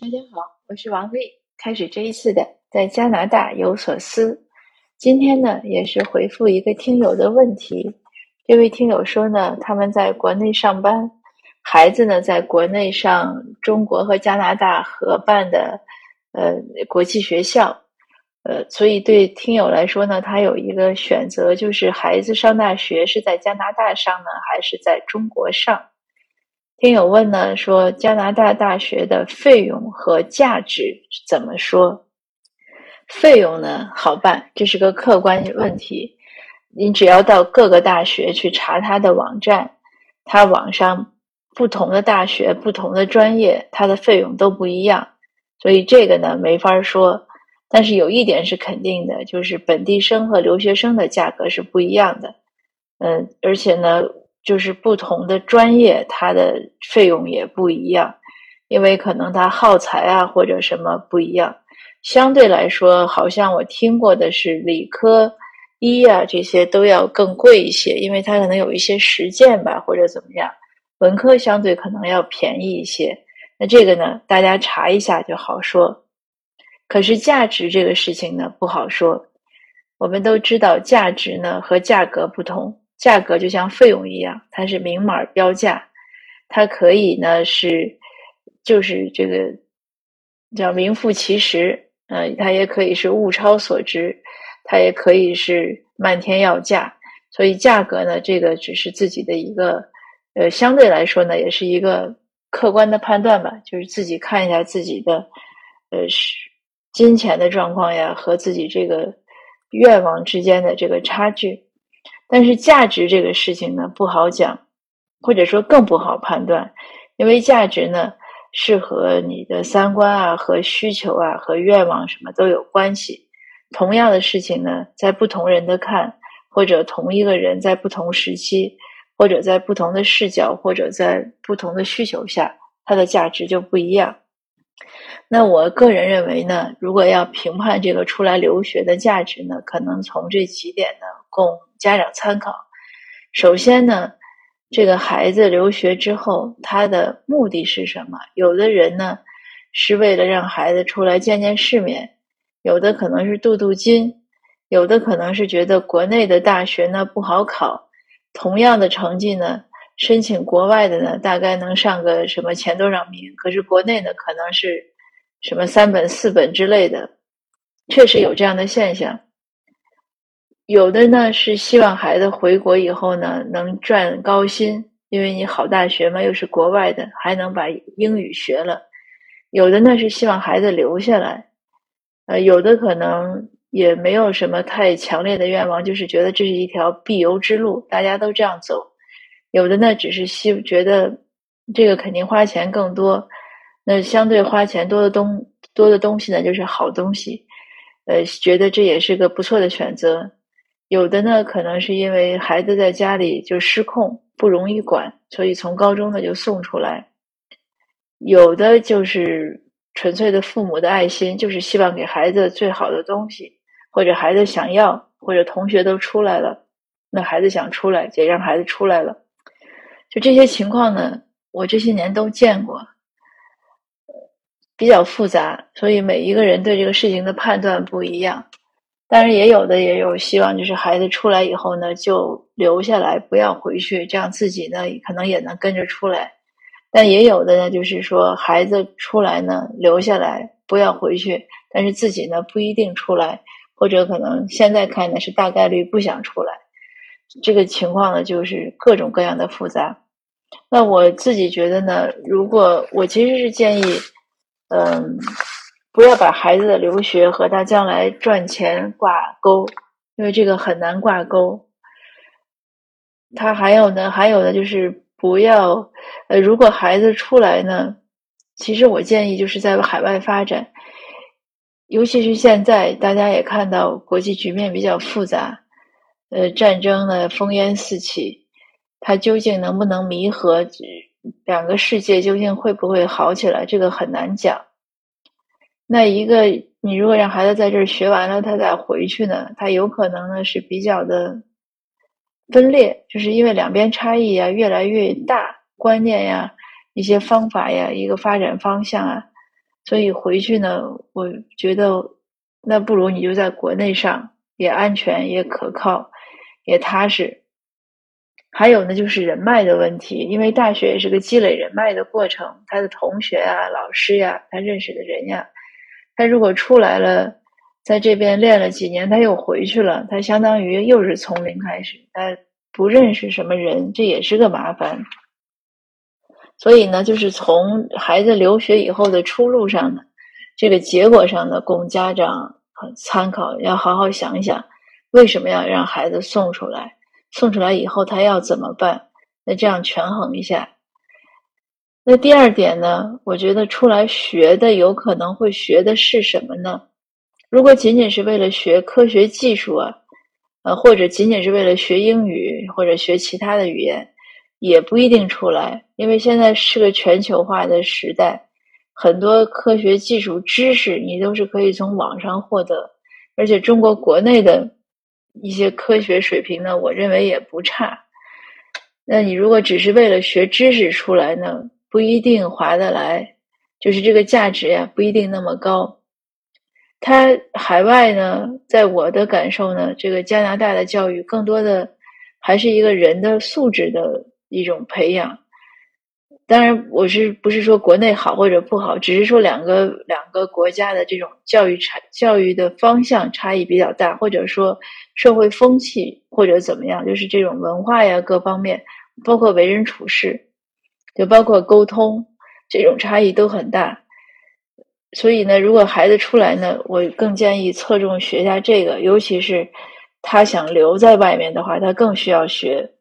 大家好，我是王丽。开始这一次的在加拿大有所思。今天呢，也是回复一个听友的问题。这位听友说呢，他们在国内上班，孩子呢在国内上中国和加拿大合办的呃国际学校，呃，所以对听友来说呢，他有一个选择，就是孩子上大学是在加拿大上呢，还是在中国上？听友问呢，说加拿大大学的费用和价值怎么说？费用呢好办，这是个客观问题。你只要到各个大学去查它的网站，它网上不同的大学、不同的专业，它的费用都不一样。所以这个呢没法说。但是有一点是肯定的，就是本地生和留学生的价格是不一样的。嗯，而且呢。就是不同的专业，它的费用也不一样，因为可能它耗材啊或者什么不一样。相对来说，好像我听过的是理科、医啊这些都要更贵一些，因为它可能有一些实践吧或者怎么样。文科相对可能要便宜一些。那这个呢，大家查一下就好说。可是价值这个事情呢不好说。我们都知道价值呢和价格不同。价格就像费用一样，它是明码标价，它可以呢是就是这个叫名副其实，呃，它也可以是物超所值，它也可以是漫天要价。所以价格呢，这个只是自己的一个呃，相对来说呢，也是一个客观的判断吧，就是自己看一下自己的呃是金钱的状况呀和自己这个愿望之间的这个差距。但是价值这个事情呢不好讲，或者说更不好判断，因为价值呢是和你的三观啊、和需求啊、和愿望什么都有关系。同样的事情呢，在不同人的看，或者同一个人在不同时期，或者在不同的视角，或者在不同的需求下，它的价值就不一样。那我个人认为呢，如果要评判这个出来留学的价值呢，可能从这几点呢供家长参考。首先呢，这个孩子留学之后，他的目的是什么？有的人呢是为了让孩子出来见见世面，有的可能是镀镀金，有的可能是觉得国内的大学呢不好考，同样的成绩呢。申请国外的呢，大概能上个什么前多少名？可是国内呢，可能是什么三本、四本之类的，确实有这样的现象。有的呢是希望孩子回国以后呢能赚高薪，因为你好大学嘛，又是国外的，还能把英语学了。有的呢是希望孩子留下来，呃，有的可能也没有什么太强烈的愿望，就是觉得这是一条必由之路，大家都这样走。有的呢，只是希觉得这个肯定花钱更多，那相对花钱多的东多的东西呢，就是好东西，呃，觉得这也是个不错的选择。有的呢，可能是因为孩子在家里就失控，不容易管，所以从高中呢就送出来。有的就是纯粹的父母的爱心，就是希望给孩子最好的东西，或者孩子想要，或者同学都出来了，那孩子想出来，也让孩子出来了。就这些情况呢，我这些年都见过，比较复杂，所以每一个人对这个事情的判断不一样。但是，也有的也有希望，就是孩子出来以后呢，就留下来，不要回去，这样自己呢可能也能跟着出来。但也有的呢，就是说孩子出来呢，留下来，不要回去，但是自己呢不一定出来，或者可能现在看呢是大概率不想出来。这个情况呢，就是各种各样的复杂。那我自己觉得呢，如果我其实是建议，嗯，不要把孩子的留学和他将来赚钱挂钩，因为这个很难挂钩。他还有呢，还有呢，就是不要，呃，如果孩子出来呢，其实我建议就是在海外发展，尤其是现在大家也看到国际局面比较复杂。呃，战争呢，烽烟四起，它究竟能不能弥合两个世界？究竟会不会好起来？这个很难讲。那一个，你如果让孩子在这儿学完了，他再回去呢，他有可能呢是比较的分裂，就是因为两边差异啊越来越大，观念呀、一些方法呀、一个发展方向啊，所以回去呢，我觉得那不如你就在国内上，也安全，也可靠，也踏实。还有呢，就是人脉的问题，因为大学也是个积累人脉的过程，他的同学啊、老师呀、他认识的人呀，他如果出来了，在这边练了几年，他又回去了，他相当于又是从零开始，他不认识什么人，这也是个麻烦。所以呢，就是从孩子留学以后的出路上呢，这个结果上呢，供家长参考，要好好想一想，为什么要让孩子送出来？送出来以后他要怎么办？那这样权衡一下。那第二点呢，我觉得出来学的有可能会学的是什么呢？如果仅仅是为了学科学技术啊，呃，或者仅仅是为了学英语或者学其他的语言。也不一定出来，因为现在是个全球化的时代，很多科学技术知识你都是可以从网上获得，而且中国国内的一些科学水平呢，我认为也不差。那你如果只是为了学知识出来呢，不一定划得来，就是这个价值呀，不一定那么高。他海外呢，在我的感受呢，这个加拿大的教育更多的还是一个人的素质的。一种培养，当然我是不是说国内好或者不好，只是说两个两个国家的这种教育差教育的方向差异比较大，或者说社会风气或者怎么样，就是这种文化呀各方面，包括为人处事，就包括沟通这种差异都很大。所以呢，如果孩子出来呢，我更建议侧重学下这个，尤其是他想留在外面的话，他更需要学。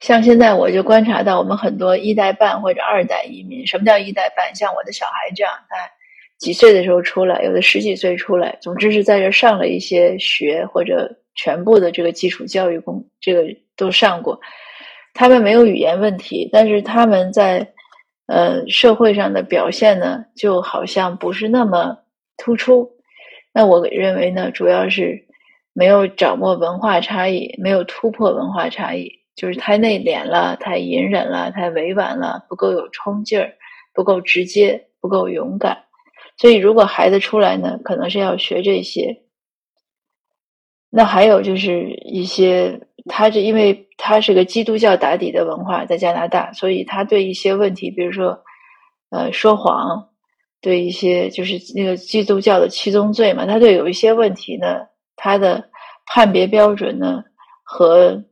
像现在我就观察到，我们很多一代半或者二代移民。什么叫一代半？像我的小孩这样，他几岁的时候出来，有的十几岁出来，总之是在这上了一些学或者全部的这个基础教育工，这个都上过。他们没有语言问题，但是他们在呃社会上的表现呢，就好像不是那么突出。那我认为呢，主要是没有掌握文化差异，没有突破文化差异。就是太内敛了，太隐忍了，太委婉了，不够有冲劲儿，不够直接，不够勇敢。所以，如果孩子出来呢，可能是要学这些。那还有就是一些，他是因为他是个基督教打底的文化，在加拿大，所以他对一些问题，比如说，呃，说谎，对一些就是那个基督教的七宗罪嘛，他对有一些问题呢，他的判别标准呢和。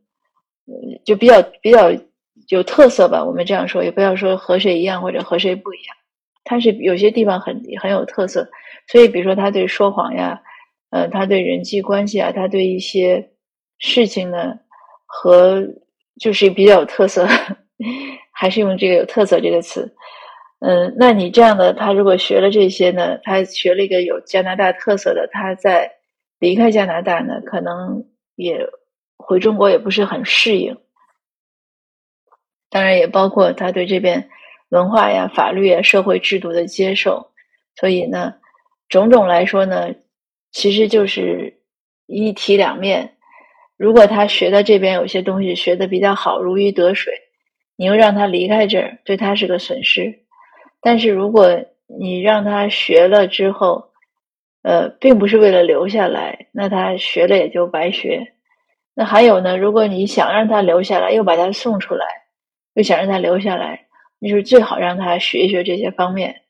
就比较比较有特色吧，我们这样说，也不要说和谁一样或者和谁不一样，他是有些地方很很有特色，所以比如说他对说谎呀，呃，他对人际关系啊，他对一些事情呢，和就是比较有特色，还是用这个有特色这个词，嗯，那你这样的他如果学了这些呢，他学了一个有加拿大特色的，他在离开加拿大呢，可能也。回中国也不是很适应，当然也包括他对这边文化呀、法律呀、社会制度的接受，所以呢，种种来说呢，其实就是一体两面。如果他学的这边有些东西学的比较好，如鱼得水，你又让他离开这儿，对他是个损失。但是如果你让他学了之后，呃，并不是为了留下来，那他学了也就白学。那还有呢？如果你想让他留下来，又把他送出来，又想让他留下来，那就是最好让他学一学这些方面。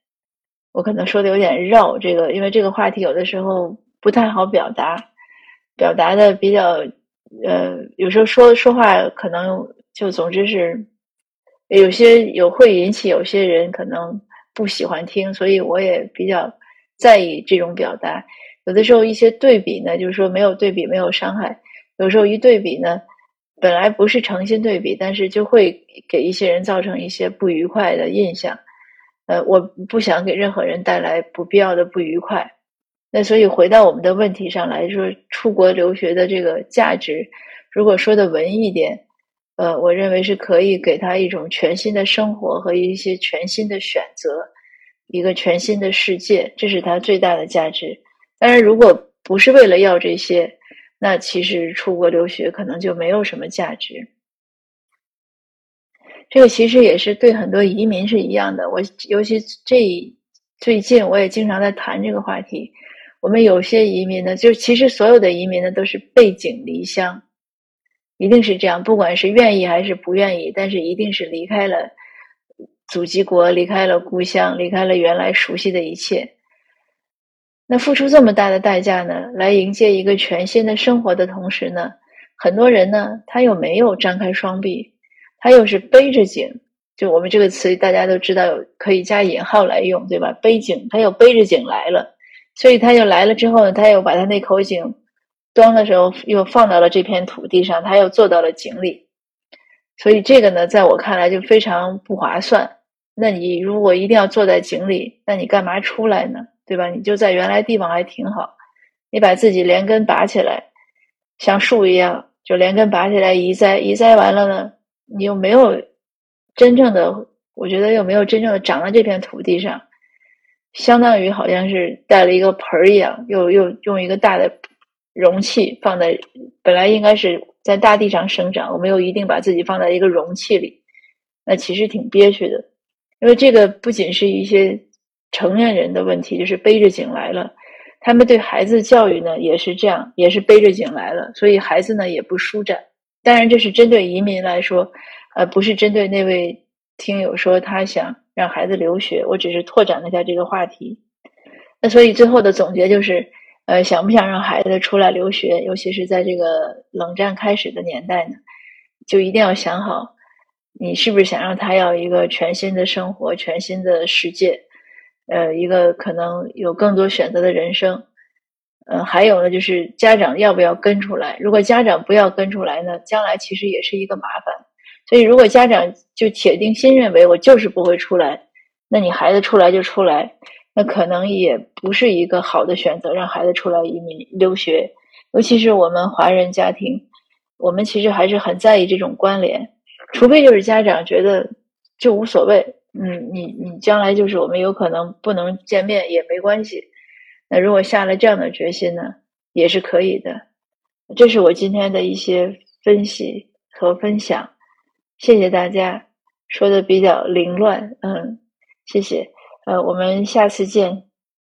我可能说的有点绕，这个因为这个话题有的时候不太好表达，表达的比较呃，有时候说说话可能就总之是有些有会引起有些人可能不喜欢听，所以我也比较在意这种表达。有的时候一些对比呢，就是说没有对比没有伤害。有时候一对比呢，本来不是诚心对比，但是就会给一些人造成一些不愉快的印象。呃，我不想给任何人带来不必要的不愉快。那所以回到我们的问题上来说，出国留学的这个价值，如果说的文艺一点，呃，我认为是可以给他一种全新的生活和一些全新的选择，一个全新的世界，这是他最大的价值。当然，如果不是为了要这些。那其实出国留学可能就没有什么价值。这个其实也是对很多移民是一样的。我尤其这最近我也经常在谈这个话题。我们有些移民呢，就其实所有的移民呢都是背井离乡，一定是这样，不管是愿意还是不愿意，但是一定是离开了祖籍国，离开了故乡，离开了原来熟悉的一切。那付出这么大的代价呢，来迎接一个全新的生活的同时呢，很多人呢，他又没有张开双臂，他又是背着井，就我们这个词大家都知道，可以加引号来用，对吧？背井，他又背着井来了，所以他又来了之后呢，他又把他那口井装的时候又放到了这片土地上，他又坐到了井里，所以这个呢，在我看来就非常不划算。那你如果一定要坐在井里，那你干嘛出来呢？对吧？你就在原来地方还挺好，你把自己连根拔起来，像树一样，就连根拔起来移栽，移栽完了呢，你又没有真正的，我觉得又没有真正的长在这片土地上，相当于好像是带了一个盆儿一样，又又用一个大的容器放在本来应该是在大地上生长，我们又一定把自己放在一个容器里，那其实挺憋屈的，因为这个不仅是一些。成年人的问题就是背着井来了，他们对孩子教育呢也是这样，也是背着井来了，所以孩子呢也不舒展。当然，这是针对移民来说，呃，不是针对那位听友说他想让孩子留学，我只是拓展了一下这个话题。那所以最后的总结就是，呃，想不想让孩子出来留学，尤其是在这个冷战开始的年代呢，就一定要想好，你是不是想让他要一个全新的生活，全新的世界。呃，一个可能有更多选择的人生，呃，还有呢，就是家长要不要跟出来？如果家长不要跟出来呢，将来其实也是一个麻烦。所以，如果家长就铁定心认为我就是不会出来，那你孩子出来就出来，那可能也不是一个好的选择，让孩子出来移民留学。尤其是我们华人家庭，我们其实还是很在意这种关联，除非就是家长觉得就无所谓。嗯，你你将来就是我们有可能不能见面也没关系。那如果下了这样的决心呢，也是可以的。这是我今天的一些分析和分享，谢谢大家。说的比较凌乱，嗯，谢谢。呃，我们下次见。